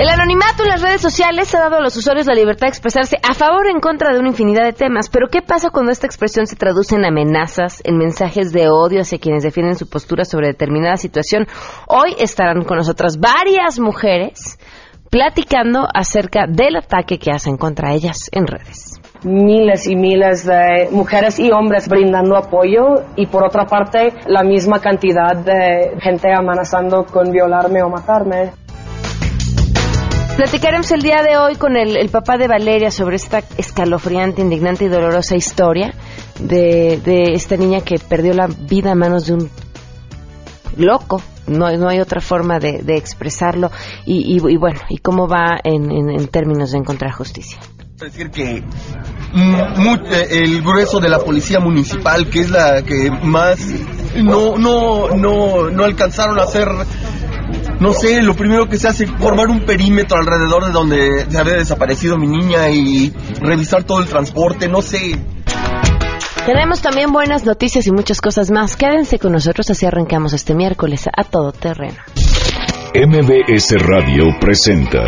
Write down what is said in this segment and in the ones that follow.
El anonimato en las redes sociales ha dado a los usuarios la libertad de expresarse a favor o en contra de una infinidad de temas. Pero ¿qué pasa cuando esta expresión se traduce en amenazas, en mensajes de odio hacia quienes defienden su postura sobre determinada situación? Hoy estarán con nosotras varias mujeres platicando acerca del ataque que hacen contra ellas en redes miles y miles de mujeres y hombres brindando apoyo y por otra parte la misma cantidad de gente amenazando con violarme o matarme. Platicaremos el día de hoy con el, papá de Valeria sobre esta escalofriante, indignante y dolorosa historia de, esta niña que perdió la vida a manos de un loco. No, no hay otra forma de, expresarlo. Y, bueno, y cómo va en términos de encontrar justicia decir que eh, el grueso de la policía municipal, que es la que más no no no no alcanzaron a hacer no sé, lo primero que se hace es formar un perímetro alrededor de donde se había desaparecido mi niña y revisar todo el transporte, no sé. Tenemos también buenas noticias y muchas cosas más. Quédense con nosotros así arrancamos este miércoles a todo terreno. MBS Radio presenta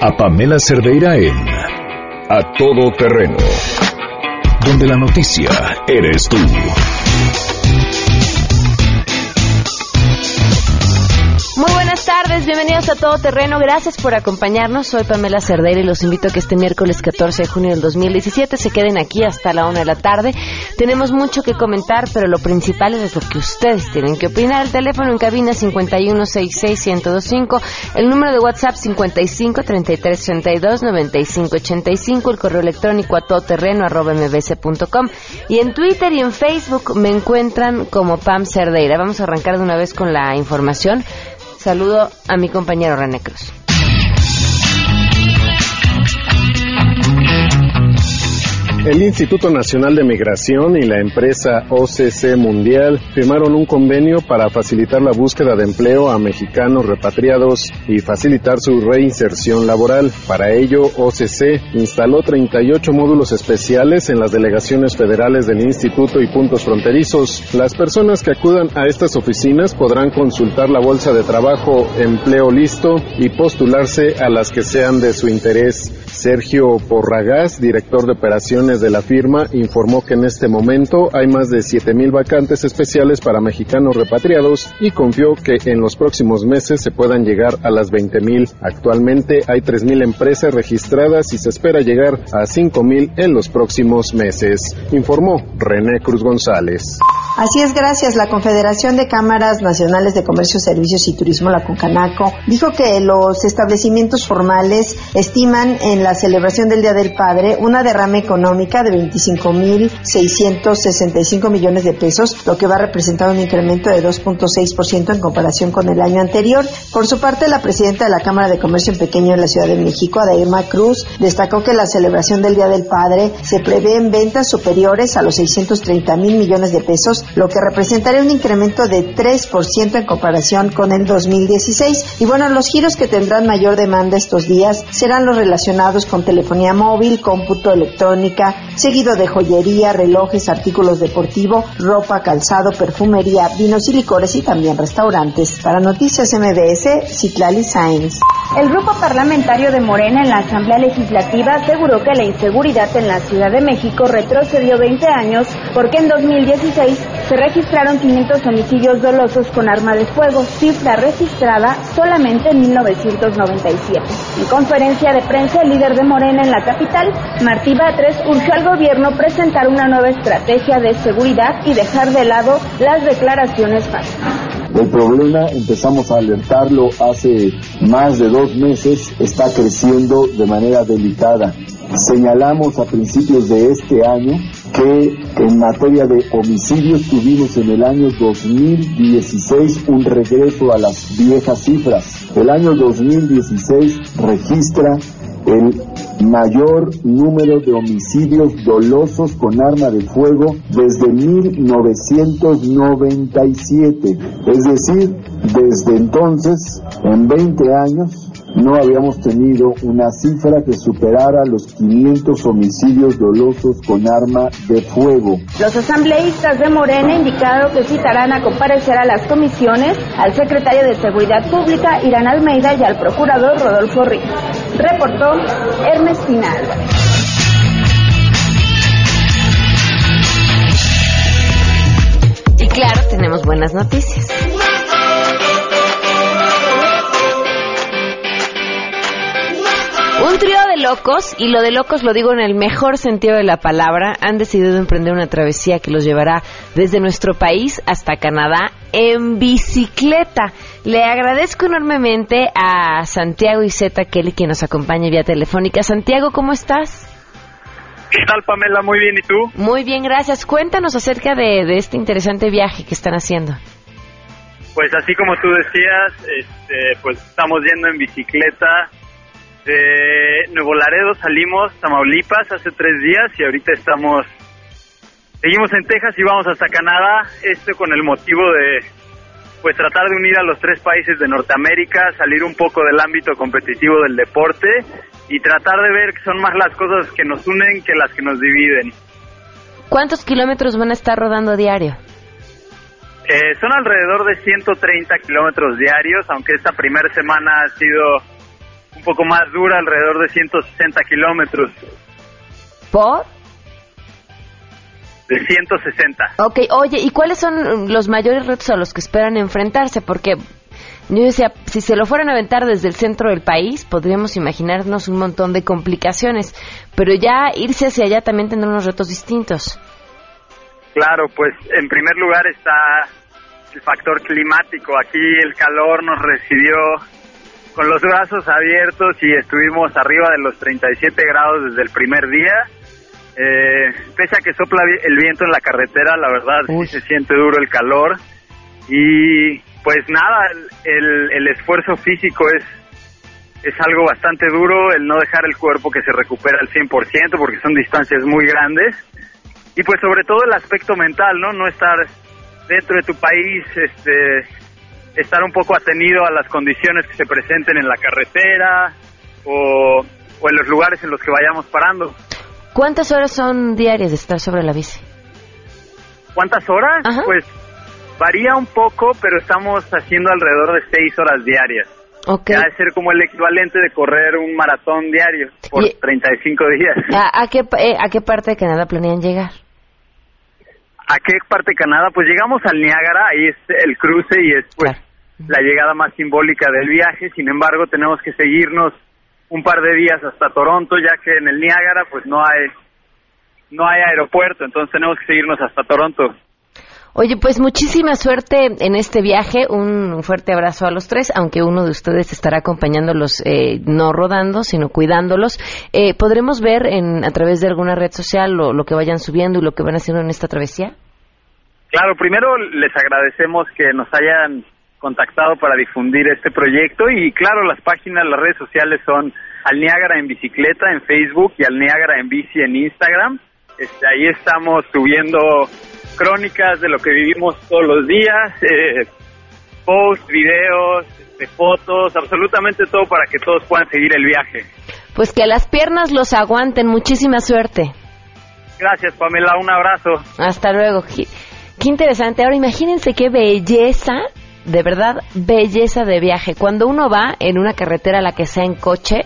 a Pamela Cerdeira en a todo terreno, donde la noticia eres tú. Bienvenidos a Todo Terreno. Gracias por acompañarnos. Soy Pamela Cerdeira y los invito a que este miércoles 14 de junio del 2017 se queden aquí hasta la una de la tarde. Tenemos mucho que comentar, pero lo principal es lo que ustedes tienen que opinar. El teléfono en cabina 5166125, el número de WhatsApp 5533329585, el correo electrónico a todoterreno@mbc.com y en Twitter y en Facebook me encuentran como Pam Cerdeira. Vamos a arrancar de una vez con la información. Saludo a mi compañero René Cruz. El Instituto Nacional de Migración y la empresa OCC Mundial firmaron un convenio para facilitar la búsqueda de empleo a mexicanos repatriados y facilitar su reinserción laboral. Para ello, OCC instaló 38 módulos especiales en las delegaciones federales del instituto y puntos fronterizos. Las personas que acudan a estas oficinas podrán consultar la bolsa de trabajo Empleo Listo y postularse a las que sean de su interés. Sergio Porragás, director de operaciones de la firma, informó que en este momento hay más de 7.000 vacantes especiales para mexicanos repatriados y confió que en los próximos meses se puedan llegar a las 20.000. Actualmente hay 3.000 empresas registradas y se espera llegar a 5.000 en los próximos meses, informó René Cruz González. Así es, gracias. La Confederación de Cámaras Nacionales de Comercio, Servicios y Turismo, la CONCANACO, dijo que los establecimientos formales estiman en la celebración del Día del Padre una derrama económica de 25.665 millones de pesos, lo que va a representar un incremento de 2.6% en comparación con el año anterior. Por su parte, la presidenta de la Cámara de Comercio en Pequeño en la Ciudad de México, Adairma Cruz, destacó que la celebración del Día del Padre se prevé en ventas superiores a los 630 mil millones de pesos, lo que representaría un incremento de 3% en comparación con el 2016. Y bueno, los giros que tendrán mayor demanda estos días serán los relacionados con telefonía móvil, cómputo, electrónica, seguido de joyería, relojes, artículos deportivos, ropa, calzado, perfumería, vinos y licores y también restaurantes. Para Noticias MBS, Citlali Sainz. El grupo parlamentario de Morena en la Asamblea Legislativa aseguró que la inseguridad en la Ciudad de México retrocedió 20 años porque en 2016 se registraron 500 homicidios dolosos con arma de fuego, cifra registrada solamente en 1997. En conferencia de prensa, el líder de Morena en la capital, Martí Batres, urgió al gobierno presentar una nueva estrategia de seguridad y dejar de lado las declaraciones falsas. El problema, empezamos a alertarlo hace más de dos meses, está creciendo de manera delicada. Señalamos a principios de este año que en materia de homicidios tuvimos en el año 2016 un regreso a las viejas cifras. El año 2016 registra el mayor número de homicidios dolosos con arma de fuego desde 1997. Es decir, desde entonces, en 20 años, no habíamos tenido una cifra que superara los 500 homicidios dolosos con arma de fuego. Los asambleístas de Morena indicaron que citarán a comparecer a las comisiones al secretario de Seguridad Pública, Irán Almeida, y al procurador Rodolfo Ríos. Reportó Ernestina Álvarez. Y claro, tenemos buenas noticias. Un trío de locos, y lo de locos lo digo en el mejor sentido de la palabra, han decidido emprender una travesía que los llevará desde nuestro país hasta Canadá en bicicleta. Le agradezco enormemente a Santiago Iseta Kelly que nos acompaña vía telefónica. Santiago, ¿cómo estás? ¿Qué tal, Pamela? Muy bien, ¿y tú? Muy bien, gracias. Cuéntanos acerca de, de este interesante viaje que están haciendo. Pues así como tú decías, este, pues estamos yendo en bicicleta de Nuevo Laredo, salimos Tamaulipas hace tres días y ahorita estamos, seguimos en Texas y vamos hasta Canadá, esto con el motivo de pues tratar de unir a los tres países de Norteamérica, salir un poco del ámbito competitivo del deporte y tratar de ver que son más las cosas que nos unen que las que nos dividen. ¿Cuántos kilómetros van a estar rodando diario? Eh, son alrededor de 130 kilómetros diarios, aunque esta primera semana ha sido un poco más dura, alrededor de 160 kilómetros. ¿Por? De 160. Ok, oye, ¿y cuáles son los mayores retos a los que esperan enfrentarse? Porque yo decía, si se lo fueran a aventar desde el centro del país, podríamos imaginarnos un montón de complicaciones, pero ya irse hacia allá también tendrá unos retos distintos. Claro, pues en primer lugar está el factor climático. Aquí el calor nos recibió con los brazos abiertos y estuvimos arriba de los 37 grados desde el primer día. Eh, pese a que sopla el viento en la carretera, la verdad sí se siente duro el calor. Y pues nada, el, el esfuerzo físico es, es algo bastante duro, el no dejar el cuerpo que se recupera al 100% porque son distancias muy grandes. Y pues sobre todo el aspecto mental, ¿no? No estar dentro de tu país, este, estar un poco atenido a las condiciones que se presenten en la carretera o, o en los lugares en los que vayamos parando. ¿Cuántas horas son diarias de estar sobre la bici? ¿Cuántas horas? Ajá. Pues varía un poco, pero estamos haciendo alrededor de seis horas diarias. Ok. Ya de ser como el equivalente de correr un maratón diario por Y- 35 días. ¿A, a qué, eh, ¿A qué parte de Canadá planean llegar? ¿A qué parte de Canadá? Pues llegamos al Niágara, ahí es el cruce y es pues la llegada más simbólica del viaje. Sin embargo, tenemos que seguirnos un par de días hasta Toronto, ya que en el Niágara pues no hay no hay aeropuerto, entonces tenemos que seguirnos hasta Toronto. Oye, pues muchísima suerte en este viaje. Un fuerte abrazo a los tres, aunque uno de ustedes estará acompañándolos, eh, no rodando, sino cuidándolos. Eh, ¿Podremos ver en, a través de alguna red social lo, que vayan subiendo y lo que van haciendo en esta travesía? Claro, primero les agradecemos que nos hayan contactado para difundir este proyecto y claro, las páginas, las redes sociales son Al Niágara en bicicleta en Facebook y Al Niágara en bici en Instagram. Este, ahí estamos subiendo crónicas de lo que vivimos todos los días, eh, posts, videos, este, fotos, absolutamente todo para que todos puedan seguir el viaje. Pues que las piernas los aguanten. Muchísima suerte. Gracias, Pamela, un abrazo. Hasta luego. Qué, qué interesante. Ahora imagínense qué belleza, de verdad, belleza de viaje. Cuando uno va en una carretera, la que sea en coche,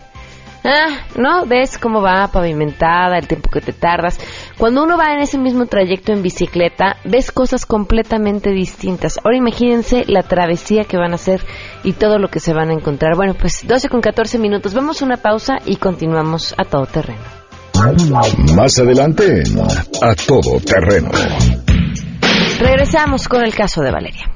ah, ¿no? Ves cómo va pavimentada, el tiempo que te tardas. Cuando uno va en ese mismo trayecto en bicicleta, ves cosas completamente distintas. Ahora imagínense la travesía que van a hacer y todo lo que se van a encontrar. Bueno, pues 12 con 14 minutos. Vamos a una pausa y continuamos a todo terreno. Más adelante A Todo Terreno. Regresamos con el caso de Valeria.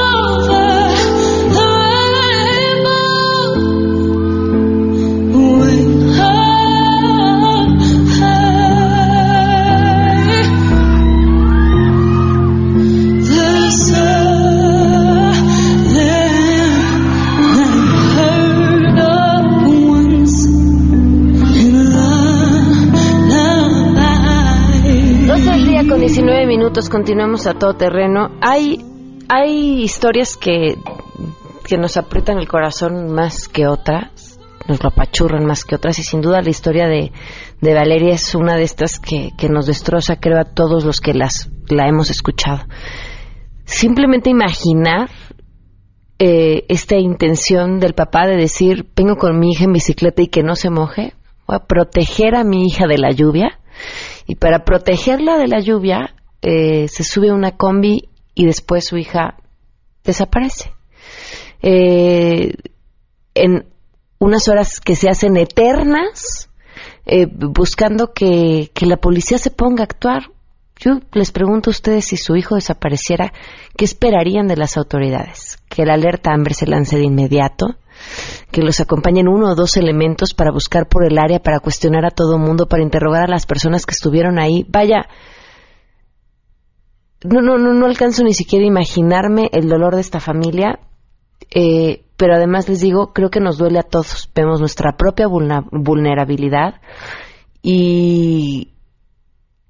19 minutos, continuamos a todo terreno. Hay, hay historias que, que nos aprietan el corazón más que otras, nos lo apachurran más que otras, y sin duda la historia de, de Valeria es una de estas que, que nos destroza, creo, a todos los que las, la hemos escuchado. Simplemente imaginar eh, esta intención del papá de decir, vengo con mi hija en bicicleta y que no se moje, voy a proteger a mi hija de la lluvia, y para protegerla de la lluvia eh, se sube a una combi y después su hija desaparece. Eh, en unas horas que se hacen eternas, eh, buscando que, que la policía se ponga a actuar. Yo les pregunto a ustedes si su hijo desapareciera, ¿qué esperarían de las autoridades? ¿Que la alerta hambre se lance de inmediato? ¿Que los acompañen uno o dos elementos para buscar por el área, para cuestionar a todo mundo, para interrogar a las personas que estuvieron ahí? Vaya, no, no, no, no alcanzo ni siquiera a imaginarme el dolor de esta familia, eh, pero además les digo, creo que nos duele a todos. Vemos nuestra propia vulnerabilidad y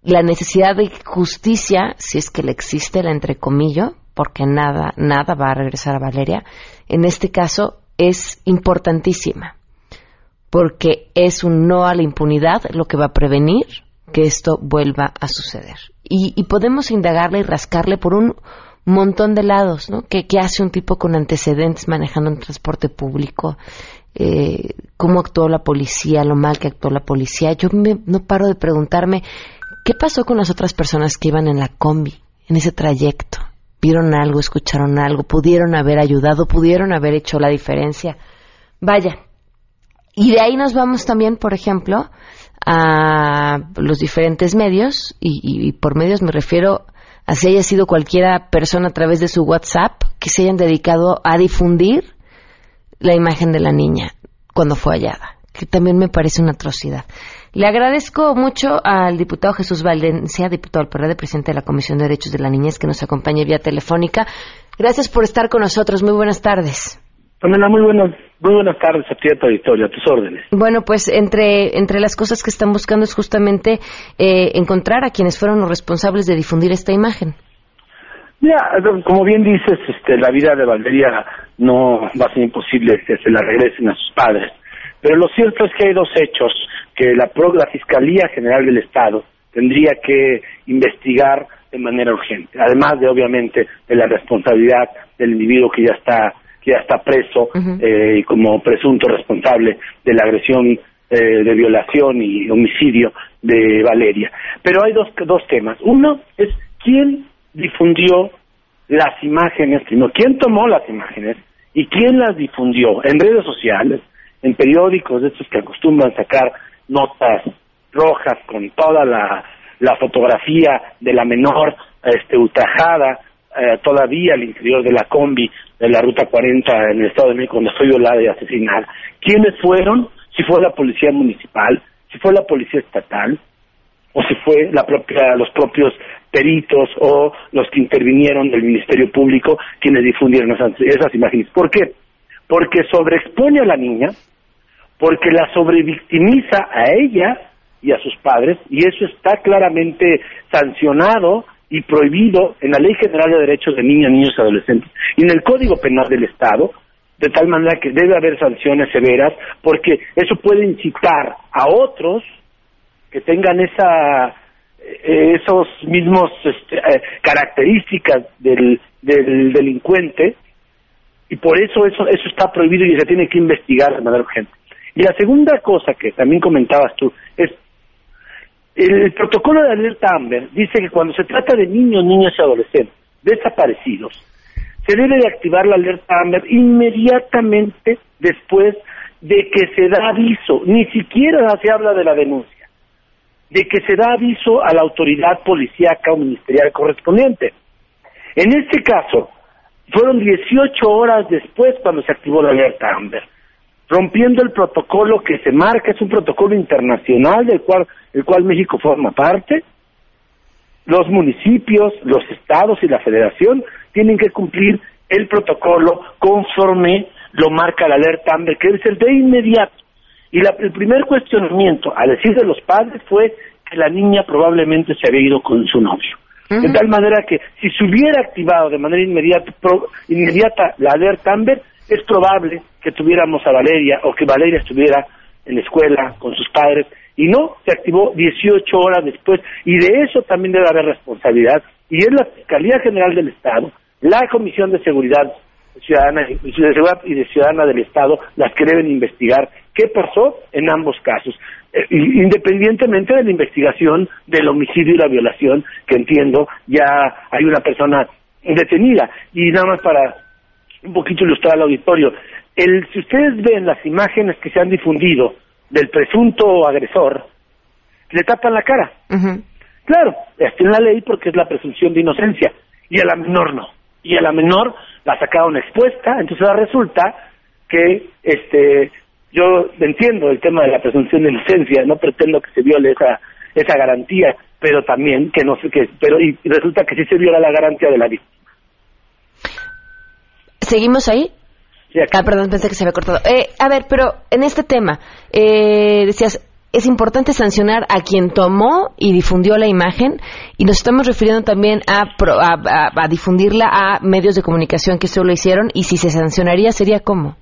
la necesidad de justicia, si es que le existe, la entrecomillo, porque nada, nada va a regresar a Valeria, en este caso es importantísima, porque es un no a la impunidad lo que va a prevenir que esto vuelva a suceder. Y, y podemos indagarle y rascarle por un montón de lados, ¿no? ¿Qué, hace un tipo con antecedentes manejando un transporte público? Eh, ¿Cómo actuó la policía? Lo mal que actuó la policía. Yo me- no paro de preguntarme, ¿qué pasó con las otras personas que iban en la combi, en ese trayecto? ¿Vieron algo, escucharon algo? ¿Pudieron haber ayudado? ¿Pudieron haber hecho la diferencia? Vaya. Y de ahí nos vamos también, por ejemplo, a los diferentes medios, y, por medios me refiero a si haya sido cualquiera persona a través de su WhatsApp que se hayan dedicado a difundir la imagen de la niña cuando fue hallada, que también me parece una atrocidad. Le agradezco mucho al diputado Jesús Valencia, diputado del PRD, presidente de la Comisión de Derechos de la Niñez, que nos acompaña vía telefónica. Gracias por estar con nosotros. Muy buenas tardes. Pamela, muy buenas, muy buenas tardes a ti a tu auditorio, a tus órdenes. Bueno, pues entre, entre las cosas que están buscando es justamente eh, encontrar a quienes fueron los responsables de difundir esta imagen. Mira, como bien dices, este, la vida de Valeria no va a ser imposible que se la regresen a sus padres. Pero lo cierto es que hay dos hechos que la, la Fiscalía General del Estado tendría que investigar de manera urgente, además de obviamente de la responsabilidad del individuo que ya está que ya está preso eh, como presunto responsable de la agresión eh, de violación y homicidio de Valeria. Pero hay dos, dos temas. Uno es quién difundió las imágenes, primero, quién tomó las imágenes y quién las difundió en redes sociales, en periódicos de estos que acostumbran sacar notas rojas con toda la, la fotografía de la menor este, ultrajada eh, todavía al interior de la combi de la ruta 40 en el Estado de México donde fue violada y asesinada. ¿Quiénes fueron? Si fue la policía municipal, si fue la policía estatal, o si fue la propia, los propios peritos o los que intervinieron del Ministerio Público quienes difundieron esas, esas imágenes. ¿Por qué? Porque sobreexpone a la niña, porque la sobrevictimiza a ella y a sus padres, y eso está claramente sancionado y prohibido en la Ley General de Derechos de Niñas, Niños y Adolescentes y en el Código Penal del Estado, de tal manera que debe haber sanciones severas, porque eso puede incitar a otros que tengan esa eh, esos mismos este, eh, características del, del delincuente y por eso eso eso está prohibido y se tiene que investigar de manera urgente. Y la segunda cosa que también comentabas tú es el protocolo de alerta Amber dice que cuando se trata de niños, niñas y adolescentes desaparecidos, se debe de activar la alerta Amber inmediatamente después de que se da aviso, ni siquiera se habla de la denuncia, de que se da aviso a la autoridad policíaca o ministerial correspondiente. En este caso, fueron 18 horas después cuando se activó la alerta Amber, rompiendo el protocolo que se marca, es un protocolo internacional del cual, el cual México forma parte. Los municipios, los estados y la federación tienen que cumplir el protocolo conforme lo marca la alerta Amber, que es el de inmediato. Y la- el primer cuestionamiento, a decir de los padres, fue que la niña probablemente se había ido con su novio. De tal manera que si se hubiera activado de manera inmediata, inmediata la alerta Amber, es probable que tuviéramos a Valeria o que Valeria estuviera en la escuela con sus padres y no, se activó 18 horas después y de eso también debe haber responsabilidad y es la Fiscalía General del Estado, la Comisión de Seguridad Ciudadana y de Seguridad y de Ciudadana del Estado las que deben investigar qué pasó en ambos casos, eh, independientemente de la investigación del homicidio y la violación, que entiendo ya hay una persona detenida. Y nada más para un poquito ilustrar al auditorio, el, si ustedes ven las imágenes que se han difundido del presunto agresor, le tapan la cara. Claro, está en la ley porque es la presunción de inocencia, y a la menor no. Y a la menor la sacaron expuesta, entonces ahora resulta que este yo entiendo el tema de la presunción de inocencia, no pretendo que se viole esa esa garantía, pero también que no sé qué, pero y resulta que sí se viola la garantía de la víctima. ¿Seguimos ahí? ah, perdón, pensé que se había cortado. Eh, a ver, pero en este tema, eh, decías, es importante sancionar a quien tomó y difundió la imagen y nos estamos refiriendo también a, a, difundirla a medios de comunicación que solo lo hicieron y si se sancionaría sería cómo.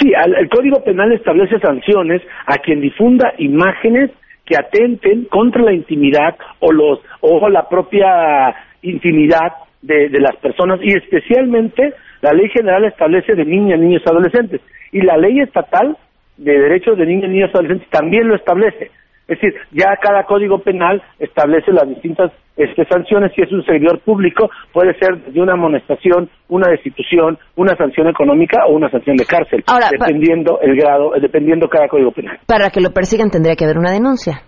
Sí, el Código Penal establece sanciones a quien difunda imágenes que atenten contra la intimidad o los o la propia intimidad de, de las personas y especialmente la ley general establece de niñas, niños, adolescentes y la ley estatal de derechos de niños, niños, adolescentes también lo establece. Es decir, ya cada código penal establece las distintas este, sanciones. Si es un servidor público, puede ser de una amonestación, una destitución, una sanción económica o una sanción de cárcel, dependiendo el grado, dependiendo cada código penal. Para que lo persigan tendría que haber una denuncia.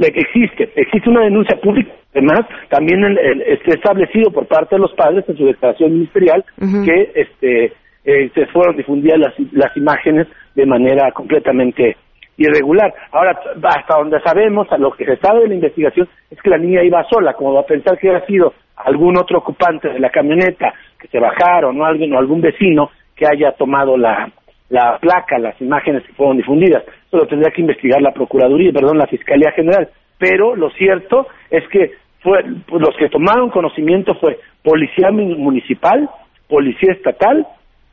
Existe, existe una denuncia pública. Además, también está establecido por parte de los padres en su declaración ministerial que este, eh, se fueron difundidas las, las imágenes de manera completamente irregular. Ahora, hasta donde sabemos, a lo que se sabe de la investigación, es que la niña iba sola, como va a pensar que hubiera sido algún otro ocupante de la camioneta, que se bajaron, o alguien o algún vecino que haya tomado la, la placa, las imágenes que fueron difundidas. Lo tendría que investigar la Procuraduría, perdón, la Fiscalía General. Pero lo cierto es que fue, pues, los que tomaron conocimiento fue Policía Municipal, Policía Estatal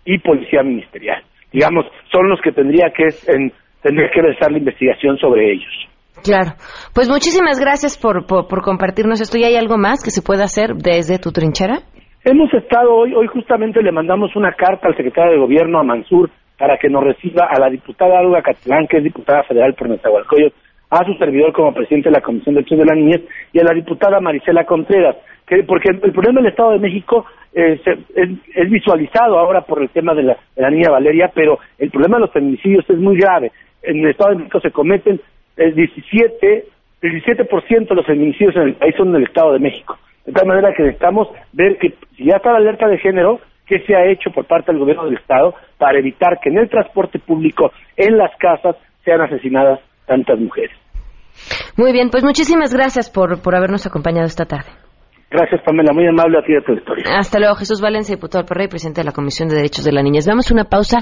y Policía Ministerial digamos, son los que tendría que en, tendría que realizar la investigación sobre ellos. Claro. Pues muchísimas gracias por, por, compartirnos esto. ¿Y hay algo más que se pueda hacer desde tu trinchera? Hemos estado hoy, hoy justamente le mandamos una carta al secretario de Gobierno, a Mansur, para que nos reciba a la diputada Alba Catalán, que es diputada federal por Nezahualcóyotl, a su servidor como presidente de la Comisión de Derechos de la Niñez, y a la diputada Marisela Contreras, que, porque el problema del Estado de México eh, es, visualizado ahora por el tema de la, niña Valeria, pero el problema de los feminicidios es muy grave. En el Estado de México se cometen el 17, el 17% de los feminicidios en el país son en el Estado de México. De tal manera que necesitamos ver que si ya está la alerta de género, qué se ha hecho por parte del gobierno del Estado para evitar que en el transporte público, en las casas, sean asesinadas tantas mujeres. Muy bien, pues muchísimas gracias por, por habernos acompañado esta tarde. Gracias, Pamela. Muy amable a ti y a tu historia. Hasta luego, Jesús Valencia, diputado del y presidente de la Comisión de Derechos de la Niñez. Damos una pausa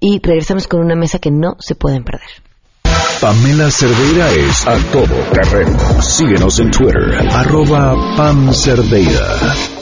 y regresamos con una mesa que no se pueden perder. Pamela Cerdeira es a todo terreno. Síguenos en Twitter, arroba Pam Cerdeira.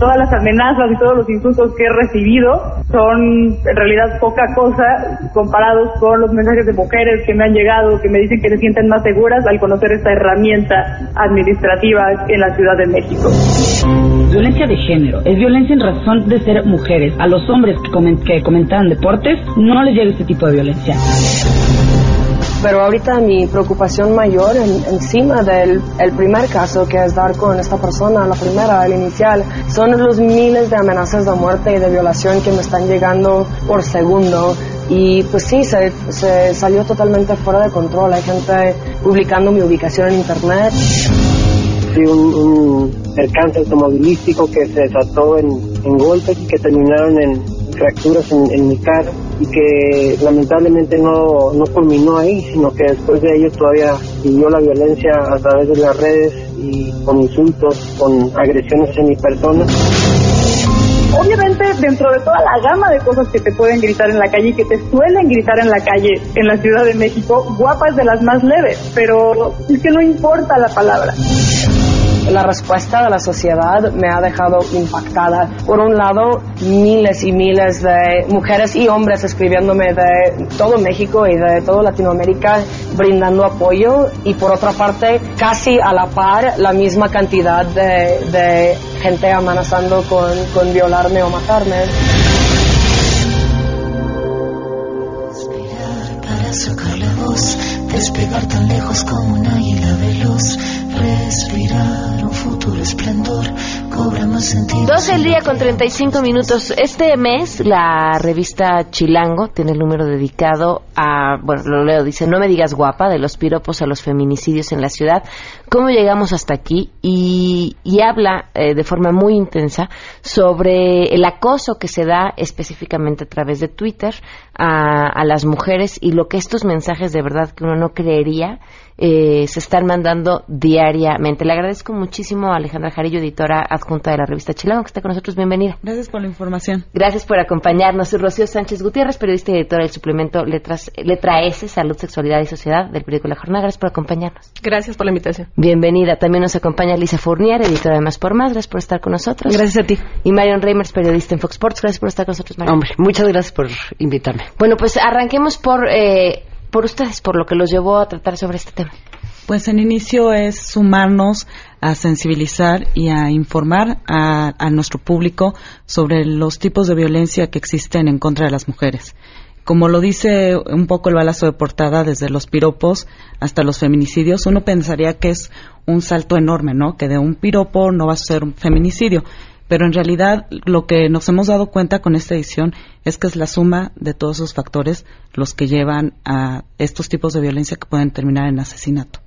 todas las amenazas y todos los insultos que he recibido son en realidad poca cosa comparados con los mensajes de mujeres que me han llegado, que me dicen que se sienten más seguras al conocer esta herramienta administrativa en la Ciudad de México. Violencia de género es violencia en razón de ser mujeres. A los hombres que, que comentan deportes no les llega este tipo de violencia. Pero ahorita mi preocupación mayor encima del el primer caso, que es dar con esta persona, la primera, el inicial, son los miles de amenazas de muerte y de violación que me están llegando por segundo. Y pues sí, se, se salió totalmente fuera de control. Hay gente publicando mi ubicación en internet. Sí, un, un automovilístico que se trató en, en golpes y que terminaron en fracturas en, en mi cara y que lamentablemente no, no culminó ahí, sino que después de ello todavía vivió la violencia a través de las redes y con insultos, con agresiones en mi persona. Obviamente, dentro de toda la gama de cosas que te pueden gritar en la calle y que te suelen gritar en la calle en la Ciudad de México, guapa es de las más leves, pero es que no importa la palabra. La respuesta de la sociedad me ha dejado impactada. Por un lado, miles y miles de mujeres y hombres escribiéndome de todo México y de toda Latinoamérica brindando apoyo y por otra parte, casi a la par, la misma cantidad de, gente amenazando con, violarme o matarme. Respirar un futuro esplendor, cobra más sentido. 12 el día con 35 minutos. Este mes la revista Chilango tiene el número dedicado a, bueno, lo leo, dice, no me digas guapa, de los piropos a los feminicidios en la ciudad, cómo llegamos hasta aquí y, y habla eh, de forma muy intensa sobre el acoso que se da específicamente a través de Twitter a, a las mujeres y lo que estos mensajes de verdad que uno no creería eh, se están mandando diariamente. Le agradezco muchísimo a Alejandra Jarillo, editora adjunta de la revista Chilango, que está con nosotros. Bienvenida. Gracias por la información. Gracias por acompañarnos. Soy Rocío Sánchez Gutiérrez, periodista y editora del suplemento Letras, Letra S, Salud, Sexualidad y Sociedad del periódico La Jornada. Gracias por acompañarnos. Gracias por la invitación. Bienvenida. También nos acompaña Lisa Fournier, editora de Más por Más. Gracias por estar con nosotros. Gracias a ti. Y Marion Reimers, periodista en Fox Sports. Gracias por estar con nosotros, Marion. Hombre, muchas gracias por invitarme. Bueno, pues arranquemos por, eh, por ustedes, por lo que los llevó a tratar sobre este tema. Pues en inicio es sumarnos a sensibilizar y a informar a, a, nuestro público sobre los tipos de violencia que existen en contra de las mujeres. Como lo dice un poco el balazo de portada, desde los piropos hasta los feminicidios, uno pensaría que es un salto enorme, ¿no? Que de un piropo no va a ser un feminicidio. Pero en realidad lo que nos hemos dado cuenta con esta edición es que es la suma de todos esos factores los que llevan a estos tipos de violencia que pueden terminar en asesinato.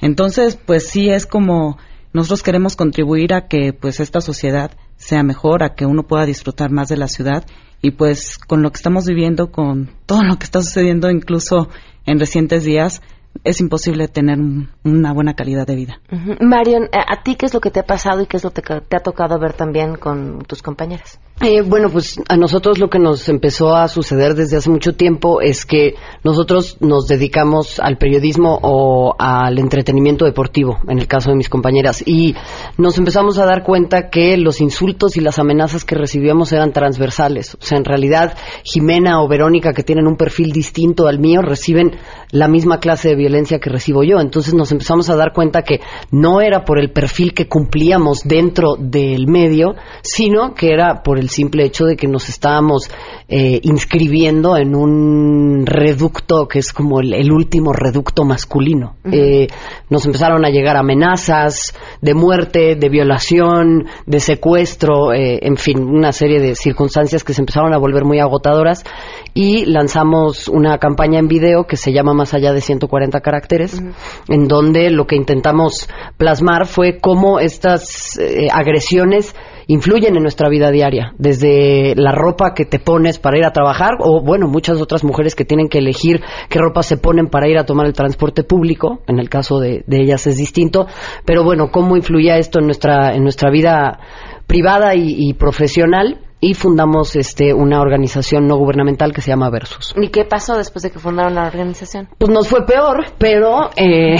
Entonces, pues sí es como nosotros queremos contribuir a que pues esta sociedad sea mejor, a que uno pueda disfrutar más de la ciudad y pues con lo que estamos viviendo, con todo lo que está sucediendo incluso en recientes días, es imposible tener un, una buena calidad de vida. Marion, ¿a ti qué es lo que te ha pasado y qué es lo que te ha tocado ver también con tus compañeras? Eh, bueno, pues a nosotros lo que nos empezó a suceder desde hace mucho tiempo es que nosotros nos dedicamos al periodismo o al entretenimiento deportivo, en el caso de mis compañeras, y nos empezamos a dar cuenta que los insultos y las amenazas que recibíamos eran transversales. O sea, en realidad, Jimena o Verónica, que tienen un perfil distinto al mío, reciben la misma clase de violencia que recibo yo. Entonces nos empezamos a dar cuenta que no era por el perfil que cumplíamos dentro del medio, sino que era por el simple hecho de que nos estábamos eh, inscribiendo en un reducto que es como el, el último reducto masculino. Uh -huh. eh, nos empezaron a llegar amenazas de muerte, de violación, de secuestro, eh, en fin, una serie de circunstancias que se empezaron a volver muy agotadoras y lanzamos una campaña en video que se llama Más allá de 140 caracteres, uh -huh. en donde lo que intentamos plasmar fue cómo estas eh, agresiones influyen en nuestra vida diaria, desde la ropa que te pones para ir a trabajar o, bueno, muchas otras mujeres que tienen que elegir qué ropa se ponen para ir a tomar el transporte público, en el caso de, ellas es distinto, pero bueno, cómo influía esto en nuestra, en nuestra vida privada y profesional y fundamos este una organización no gubernamental que se llama Versus. ¿Y qué pasó después de que fundaron la organización? Pues nos fue peor, pero eh,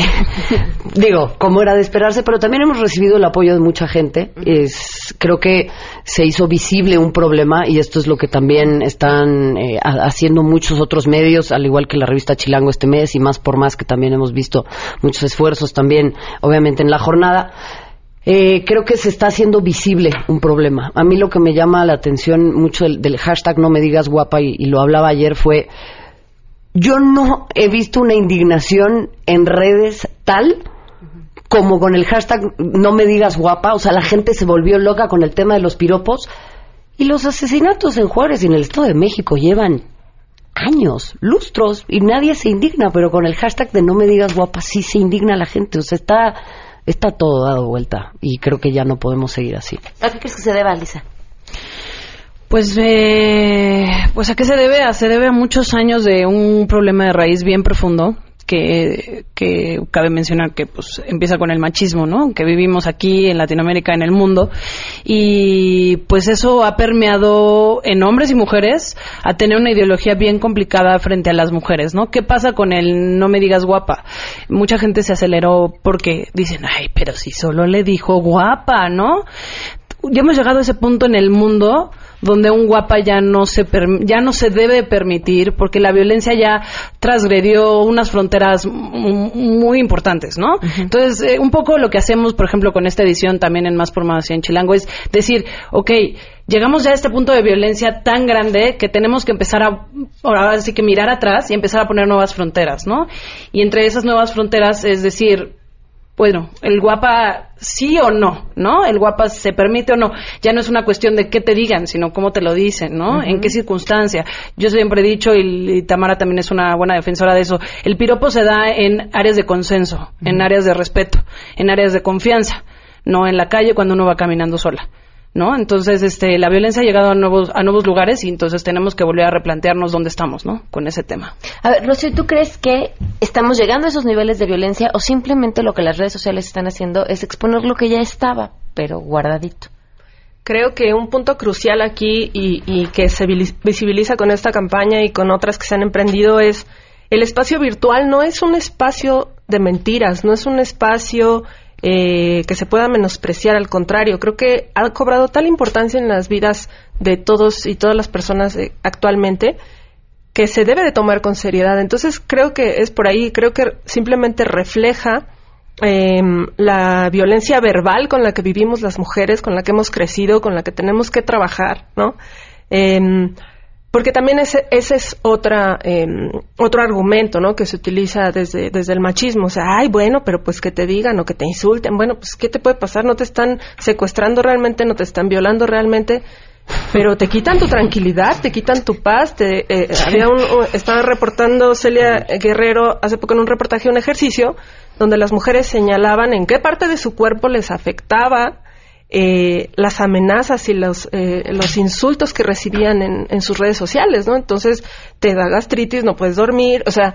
digo, como era de esperarse, pero también hemos recibido el apoyo de mucha gente. Es, creo que se hizo visible un problema y esto es lo que también están eh, haciendo muchos otros medios, al igual que la revista Chilango este mes y más por más que también hemos visto muchos esfuerzos también, obviamente en la jornada eh, creo que se está haciendo visible un problema. A mí lo que me llama la atención mucho del, hashtag no me digas guapa y, y, lo hablaba ayer fue, yo no he visto una indignación en redes tal como con el hashtag no me digas guapa, o sea, la gente se volvió loca con el tema de los piropos y los asesinatos en Juárez y en el Estado de México llevan años, lustros y nadie se indigna, pero con el hashtag de no me digas guapa sí se indigna la gente, o sea, está está todo dado vuelta y creo que ya no podemos seguir así. ¿A qué crees que se debe, Lisa? Pues, eh, pues a qué se debe? Se debe a muchos años de un problema de raíz bien profundo que, que cabe mencionar que pues empieza con el machismo, ¿no? Que vivimos aquí en Latinoamérica, en el mundo. Y pues eso ha permeado en hombres y mujeres a tener una ideología bien complicada frente a las mujeres, ¿no? ¿Qué pasa con el no me digas guapa? Mucha gente se aceleró porque dicen, ay, pero si solo le dijo guapa, ¿no? Ya hemos llegado a ese punto en el mundo donde un guapa ya no se ya no se debe permitir porque la violencia ya transgredió unas fronteras muy importantes, ¿no? Entonces, eh, un poco lo que hacemos, por ejemplo, con esta edición también en Más por Más en Chilango es decir, ok, llegamos ya a este punto de violencia tan grande que tenemos que empezar a, ahora sí que mirar atrás y empezar a poner nuevas fronteras, ¿no? Y entre esas nuevas fronteras es decir, bueno, el guapa sí o no, ¿no? El guapa se permite o no. Ya no es una cuestión de qué te digan, sino cómo te lo dicen, ¿no? En qué circunstancia. Yo siempre he dicho, y, Tamara también es una buena defensora de eso, el piropo se da en áreas de consenso, en áreas de respeto, en áreas de confianza, no en la calle cuando uno va caminando sola. ¿No? Entonces, este, la violencia ha llegado a nuevos, a nuevos lugares y entonces tenemos que volver a replantearnos dónde estamos, ¿no? Con ese tema. A ver, Rocío, ¿tú crees que estamos llegando a esos niveles de violencia o simplemente lo que las redes sociales están haciendo es exponer lo que ya estaba, pero guardadito? Creo que un punto crucial aquí y, y que se visibiliza con esta campaña y con otras que se han emprendido es el espacio virtual no es un espacio de mentiras, no es un espacio eh, que se pueda menospreciar, al contrario, creo que ha cobrado tal importancia en las vidas de todos y todas las personas eh, actualmente que se debe de tomar con seriedad. Entonces creo que es por ahí, creo que simplemente refleja em, la violencia verbal con la que vivimos las mujeres, con la que hemos crecido, con la que tenemos que trabajar, ¿no? Porque también ese, ese es otra, em, otro argumento, ¿no? Que se utiliza desde, desde el machismo. O sea, ay, bueno, pero pues que te digan o que te insulten. Bueno, pues ¿qué te puede pasar? No te están secuestrando realmente, no te están violando realmente, pero te quitan tu tranquilidad, te quitan tu paz. Te, eh, había un, estaba reportando Celia Guerrero hace poco en un reportaje un ejercicio donde las mujeres señalaban en qué parte de su cuerpo les afectaba eh, las amenazas y los, eh, los insultos que recibían en, en, sus redes sociales, ¿no? Entonces, te da gastritis, no puedes dormir, o sea,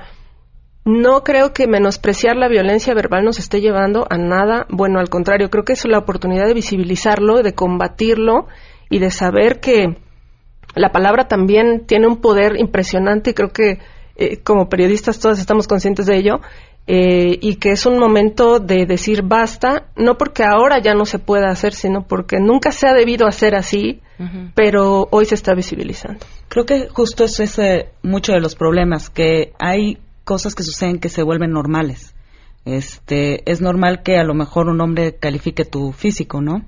no creo que menospreciar la violencia verbal nos esté llevando a nada bueno, al contrario, creo que es la oportunidad de visibilizarlo, de combatirlo y de saber que la palabra también tiene un poder impresionante y creo que eh, como periodistas todas estamos conscientes de ello eh, y que es un momento de decir basta, no porque ahora ya no se pueda hacer, sino porque nunca se ha debido hacer así, pero hoy se está visibilizando. Creo que justo eso es eh, mucho de los problemas, que hay cosas que suceden que se vuelven normales. Este, es normal que a lo mejor un hombre califique tu físico, ¿no?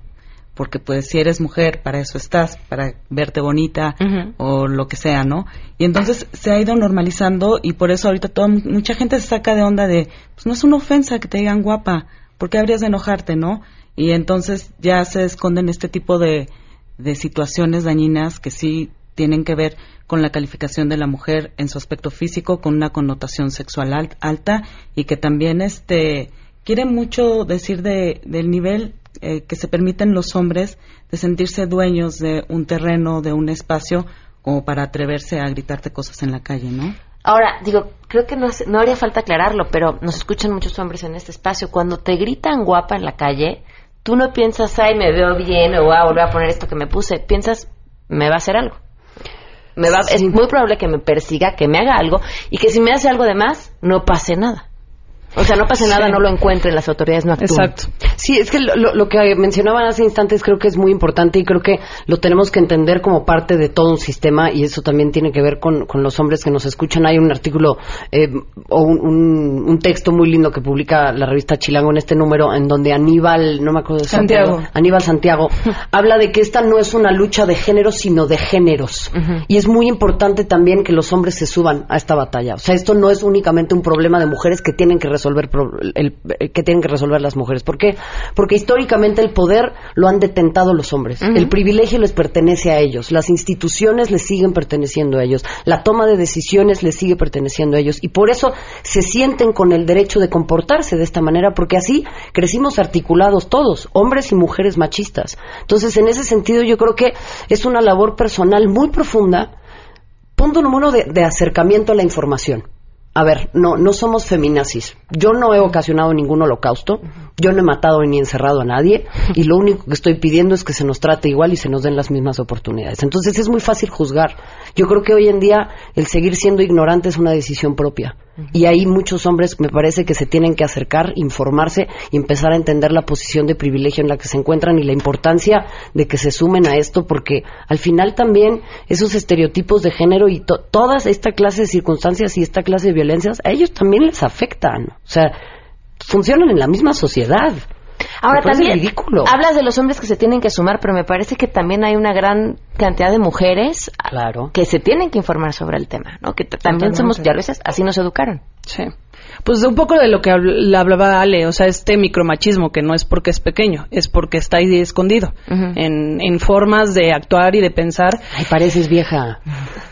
Porque pues si eres mujer, para eso estás, para verte bonita o lo que sea, ¿no? Y entonces se ha ido normalizando y por eso ahorita toda, mucha gente se saca de onda de, pues no es una ofensa que te digan guapa, ¿por qué habrías de enojarte, no? Y entonces ya se esconden este tipo de, de situaciones dañinas que sí tienen que ver con la calificación de la mujer en su aspecto físico, con una connotación sexual alta y que también este quiere mucho decir de, del nivel eh, que se permiten los hombres de sentirse dueños de un terreno, de un espacio, como para atreverse a gritarte cosas en la calle, ¿no? Ahora, digo, creo que no, no haría falta aclararlo, pero nos escuchan muchos hombres en este espacio. Cuando te gritan guapa en la calle, tú no piensas, ay, me veo bien, o voy a volver a poner esto que me puse. Piensas, me va a hacer algo. Me va, Es muy probable que me persiga, que me haga algo, y que si me hace algo de más, no pase nada. O sea, no pase nada, no lo encuentren, las autoridades no actúan. Exacto. Sí, es que lo, lo, que mencionaban hace instantes creo que es muy importante y creo que lo tenemos que entender como parte de todo un sistema y eso también tiene que ver con, con los hombres que nos escuchan. Hay un artículo eh, o un, un, texto muy lindo que publica la revista Chilango en este número en donde Aníbal, no me acuerdo de Santiago, Aníbal Santiago, habla de que esta no es una lucha de géneros, sino de géneros. Y es muy importante también que los hombres se suban a esta batalla. O sea, esto no es únicamente un problema de mujeres que tienen que resolver resolver el, eh, que tienen que resolver las mujeres. ¿Por qué? Porque históricamente el poder lo han detentado los hombres. El privilegio les pertenece a ellos. Las instituciones les siguen perteneciendo a ellos. La toma de decisiones les sigue perteneciendo a ellos. Y por eso se sienten con el derecho de comportarse de esta manera, porque así crecimos articulados todos, hombres y mujeres machistas. Entonces, en ese sentido, yo creo que es una labor personal muy profunda. Punto número uno de acercamiento a la información a ver, no, no somos feminazis. Yo no he ocasionado ningún holocausto, yo no he matado ni encerrado a nadie, y lo único que estoy pidiendo es que se nos trate igual y se nos den las mismas oportunidades. Entonces es muy fácil juzgar. Yo creo que hoy en día el seguir siendo ignorante es una decisión propia. Y hay muchos hombres, me parece, que se tienen que acercar, informarse y empezar a entender la posición de privilegio en la que se encuentran y la importancia de que se sumen a esto, porque al final también esos estereotipos de género y to- todas esta clase de circunstancias y esta clase de violencias, a ellos también les afectan. O sea, funcionan en la misma sociedad. Ahora también ridículo. hablas de los hombres que se tienen que sumar, pero me parece que también hay una gran cantidad de mujeres claro. que se tienen que informar sobre el tema, ¿no? Que también Totalmente. somos, ya lo dices, así nos educaron. Sí. Pues un poco de lo que hablaba Ale, o sea, este micromachismo que no es porque es pequeño, es porque está ahí escondido en, en formas de actuar y de pensar. Ay, pareces vieja.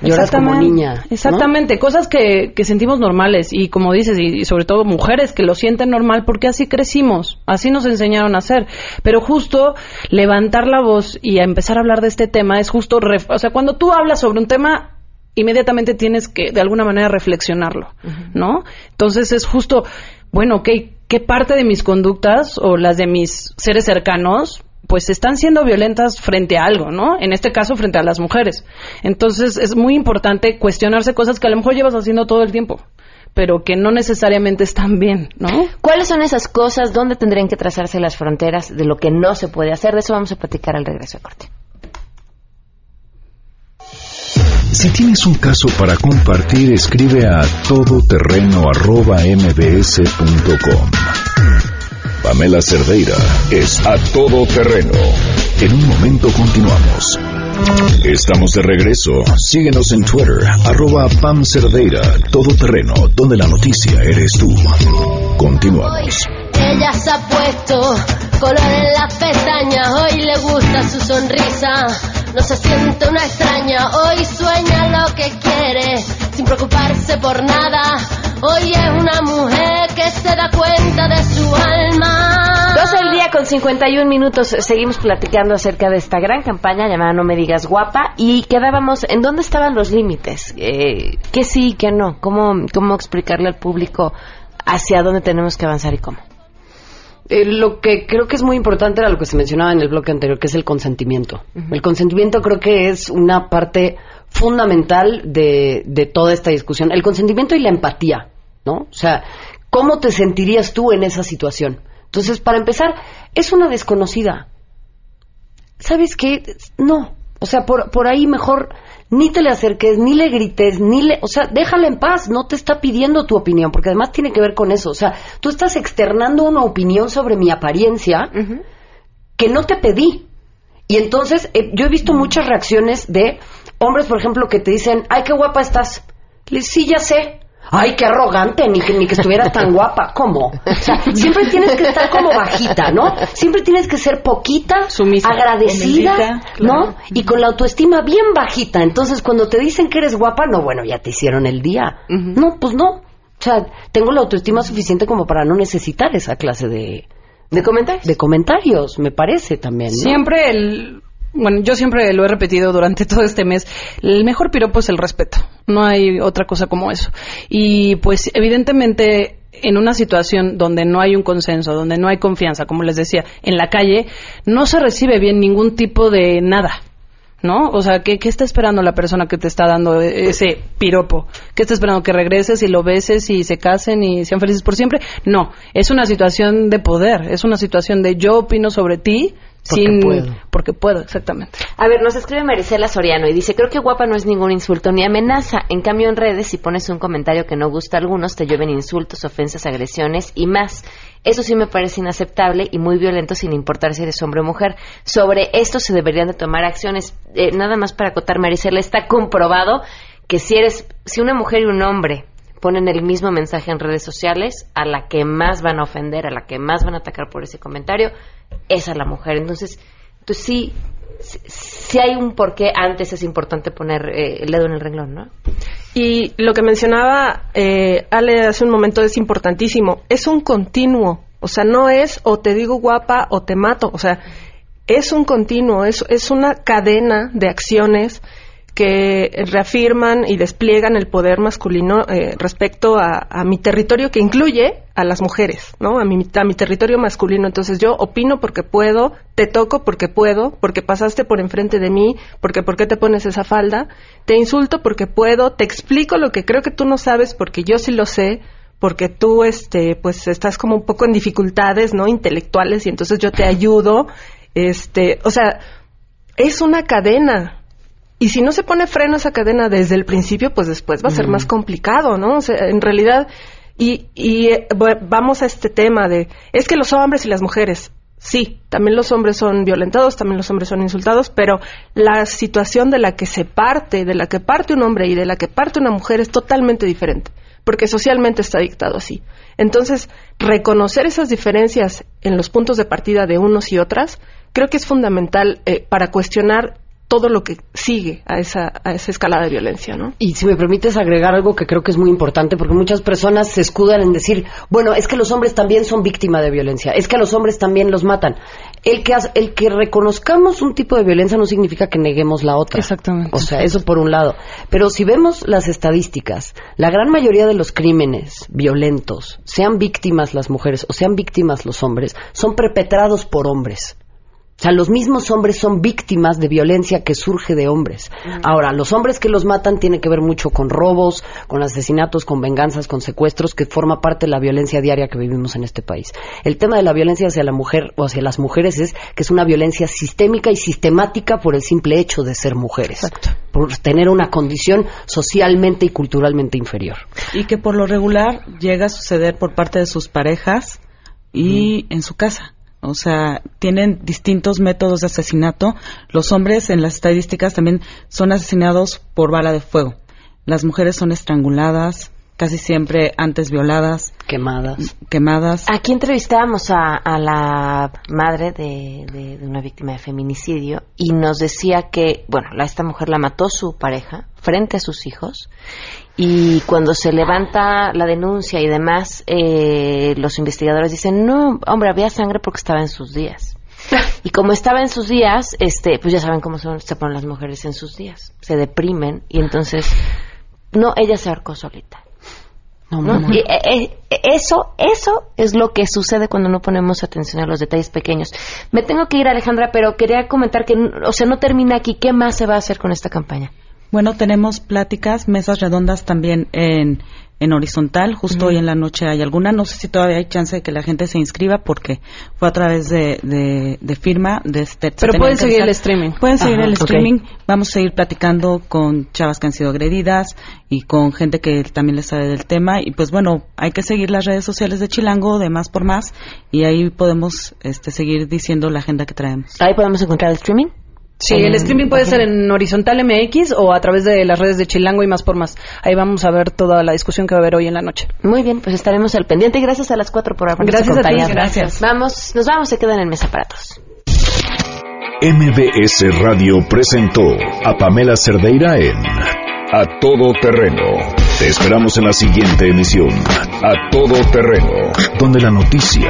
Lloras como Exactamente. niña. ¿no? Exactamente, cosas que, que sentimos normales y como dices, y, y sobre todo mujeres que lo sienten normal porque así crecimos, así nos enseñaron a hacer. Pero justo levantar la voz y a empezar a hablar de este tema es justo, o sea, cuando tú hablas sobre un tema, inmediatamente tienes que de alguna manera reflexionarlo, ¿no? Entonces es justo, bueno, ok, ¿qué parte de mis conductas o las de mis seres cercanos pues están siendo violentas frente a algo, ¿no? En este caso, frente a las mujeres. Entonces, es muy importante cuestionarse cosas que a lo mejor llevas haciendo todo el tiempo, pero que no necesariamente están bien, ¿no? ¿Cuáles son esas cosas? ¿Dónde tendrían que trazarse las fronteras de lo que no se puede hacer? De eso vamos a platicar al regreso de corte. Si tienes un caso para compartir, escribe a todoterreno.mbs.com. Pamela Cerdeira es a todo terreno. En un momento continuamos. Estamos de regreso. Síguenos en Twitter, arroba Pam Cerdeira, todo terreno, donde la noticia eres tú. Continuamos. Ella se ha puesto color en las pestañas, hoy le gusta su sonrisa. No se siente una extraña, hoy sueña lo que quiere, sin preocuparse por nada. Hoy es una mujer que se da cuenta de su alma. 12 del día con 51 minutos. Seguimos platicando acerca de esta gran campaña llamada No me digas guapa y quedábamos en dónde estaban los límites. Eh, ¿Qué sí, qué no? ¿Cómo, ¿Cómo explicarle al público hacia dónde tenemos que avanzar y cómo? Eh, lo que creo que es muy importante era lo que se mencionaba en el bloque anterior, que es el consentimiento. El consentimiento creo que es una parte fundamental de, de toda esta discusión. El consentimiento y la empatía, ¿no? O sea, ¿cómo te sentirías tú en esa situación? Entonces, para empezar, es una desconocida. ¿Sabes qué? No. O sea, por, por ahí mejor ni te le acerques, ni le grites, ni le... O sea, déjala en paz, no te está pidiendo tu opinión, porque además tiene que ver con eso. O sea, tú estás externando una opinión sobre mi apariencia que no te pedí. Y entonces, eh, yo he visto muchas reacciones de hombres, por ejemplo, que te dicen, ay, qué guapa estás. Sí, ya sé. Ay, qué arrogante, ni que, ni que estuvieras tan guapa. ¿Cómo? O sea, siempre tienes que estar como bajita, ¿no? Siempre tienes que ser poquita, agradecida, humildita, ¿no? Y con la autoestima bien bajita. Entonces, cuando te dicen que eres guapa, no, bueno, ya te hicieron el día. No, pues no. O sea, tengo la autoestima suficiente como para no necesitar esa clase de... ¿De comentarios? De comentarios, me parece también, ¿no? Siempre el... Bueno, yo siempre lo he repetido durante todo este mes. El mejor piropo es el respeto. No hay otra cosa como eso. Y pues evidentemente en una situación donde no hay un consenso, donde no hay confianza, como les decía, en la calle, no se recibe bien ningún tipo de nada. ¿No? O sea, ¿qué, ¿qué está esperando la persona que te está dando ese piropo? ¿Qué está esperando? ¿Que regreses y lo beses y se casen y sean felices por siempre? No, es una situación de poder, es una situación de yo opino sobre ti Porque sin... puedo. Porque puedo, exactamente. A ver, nos escribe Marisela Soriano y dice, creo que guapa no es ningún insulto ni amenaza. En cambio, en redes, si pones un comentario que no gusta a algunos, te llueven insultos, ofensas, agresiones y más. Eso sí me parece inaceptable y muy violento sin importar si eres hombre o mujer. Sobre esto se deberían de tomar acciones. Eh, nada más para acotar, Marisela, está comprobado que si eres, si una mujer y un hombre ponen el mismo mensaje en redes sociales, a la que más van a ofender, a la que más van a atacar por ese comentario, es a la mujer. Entonces, entonces sí, sí, sí hay un porqué antes es importante poner eh, el dedo en el renglón, ¿no? Y lo que mencionaba eh, Ale hace un momento es importantísimo. Es un continuo. O sea, no es o te digo guapa o te mato. O sea, es un continuo, es, es una cadena de acciones que reafirman y despliegan el poder masculino eh, respecto a, mi territorio que incluye a las mujeres, ¿no? A mi, a mi territorio masculino. Entonces yo opino porque puedo, te toco porque puedo, porque pasaste por enfrente de mí, porque por qué te pones esa falda, te insulto porque puedo, te explico lo que creo que tú no sabes porque yo sí lo sé, porque tú este pues estás como un poco en dificultades, ¿no? intelectuales y entonces yo te ayudo, este, o sea, es una cadena, y si no se pone freno a esa cadena desde el principio, pues después va a ser más complicado, ¿no? O sea, en realidad, y, y eh, vamos a este tema de, es que los hombres y las mujeres, sí, también los hombres son violentados, también los hombres son insultados, pero la situación de la que se parte, de la que parte un hombre y de la que parte una mujer es totalmente diferente, porque socialmente está dictado así. Entonces, reconocer esas diferencias en los puntos de partida de unos y otras, creo que es fundamental eh, para cuestionar todo lo que sigue a esa, a esa escalada de violencia, ¿no? Y si me permites agregar algo que creo que es muy importante, porque muchas personas se escudan en decir, bueno, es que los hombres también son víctimas de violencia, es que a los hombres también los matan. El que, el que reconozcamos un tipo de violencia no significa que neguemos la otra. Exactamente. O sea, eso por un lado. Pero si vemos las estadísticas, la gran mayoría de los crímenes violentos, sean víctimas las mujeres o sean víctimas los hombres, son perpetrados por hombres. O sea, los mismos hombres son víctimas de violencia que surge de hombres. Ahora, los hombres que los matan tienen que ver mucho con robos, con asesinatos, con venganzas, con secuestros, que forma parte de la violencia diaria que vivimos en este país. El tema de la violencia hacia la mujer o hacia las mujeres es que es una violencia sistémica y sistemática por el simple hecho de ser mujeres. Por tener una condición socialmente y culturalmente inferior. Y que por lo regular llega a suceder por parte de sus parejas y en su casa. O sea, tienen distintos métodos de asesinato. Los hombres en las estadísticas también son asesinados por bala de fuego. Las mujeres son estranguladas, casi siempre antes violadas. Quemadas. Quemadas. Aquí entrevistábamos a, a la madre de, de, de, una víctima de feminicidio y nos decía que, bueno, la, esta mujer la mató su pareja frente a sus hijos y cuando se levanta la denuncia y demás, eh, los investigadores dicen, no, hombre, había sangre porque estaba en sus días. Y como estaba en sus días, este, pues ya saben cómo son, se ponen las mujeres en sus días, se deprimen y entonces, no, ella se ahorcó solita. No, ¿no? Y, eh, eh, eso, eso es lo que sucede cuando no ponemos atención a los detalles pequeños. Me tengo que ir, Alejandra, pero quería comentar que, o sea, no termina aquí. ¿Qué más se va a hacer con esta campaña? Bueno, tenemos pláticas, mesas redondas también en, en horizontal. Justo uh -huh. hoy en la noche hay alguna. No sé si todavía hay chance de que la gente se inscriba porque fue a través de, de, de firma. De este, Pero pueden seguir el streaming. Pueden seguir el streaming. Vamos a seguir platicando con chavas que han sido agredidas y con gente que también les sabe del tema. Y pues bueno, hay que seguir las redes sociales de Chilango, de Más por Más, y ahí podemos este, seguir diciendo la agenda que traemos. Ahí podemos encontrar el streaming. Sí, el streaming puede ser en Horizontal MX o a través de las redes de Chilango y más por más. Ahí vamos a ver toda la discusión que va a haber hoy en la noche. Muy bien, pues estaremos al pendiente. y Gracias a las cuatro por habernos Gracias acompañado. a ti, gracias. Vamos, nos vamos, se quedan en Mesa Aparatos. MBS Radio presentó a Pamela Cerdeira en A Todo Terreno. Te esperamos en la siguiente emisión, A Todo Terreno, donde la noticia